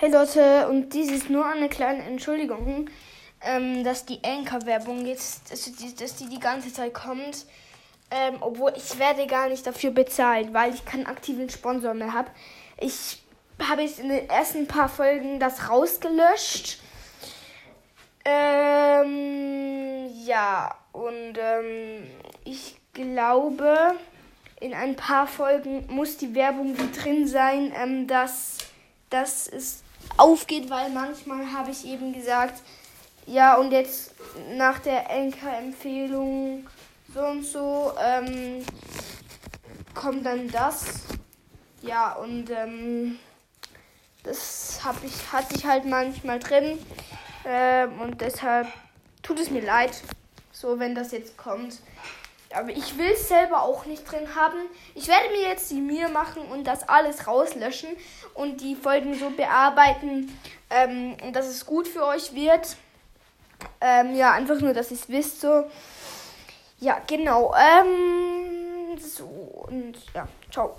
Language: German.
Hey Leute, und dies ist nur eine kleine Entschuldigung, ähm, dass die Anchor-Werbung jetzt, dass die, dass die die ganze Zeit kommt. Ähm, obwohl ich werde gar nicht dafür bezahlt, weil ich keinen aktiven Sponsor mehr habe. Ich habe jetzt in den ersten paar Folgen das rausgelöscht. Ähm, ja, und ähm, ich glaube, in ein paar Folgen muss die Werbung drin sein, ähm, dass, dass es aufgeht, weil manchmal habe ich eben gesagt, ja, und jetzt nach der Enker-Empfehlung so und so ähm, kommt dann das. Ja, und ähm, das hab ich, hatte ich halt manchmal drin. Ähm, und deshalb tut es mir leid, so wenn das jetzt kommt. Aber ich will es selber auch nicht drin haben. Ich werde mir jetzt die Mühe machen und das alles rauslöschen und die Folgen so bearbeiten, ähm, dass es gut für euch wird. Ähm, ja, einfach nur, dass ihr es wisst so. Ja, genau. Ähm, so und ja, ciao.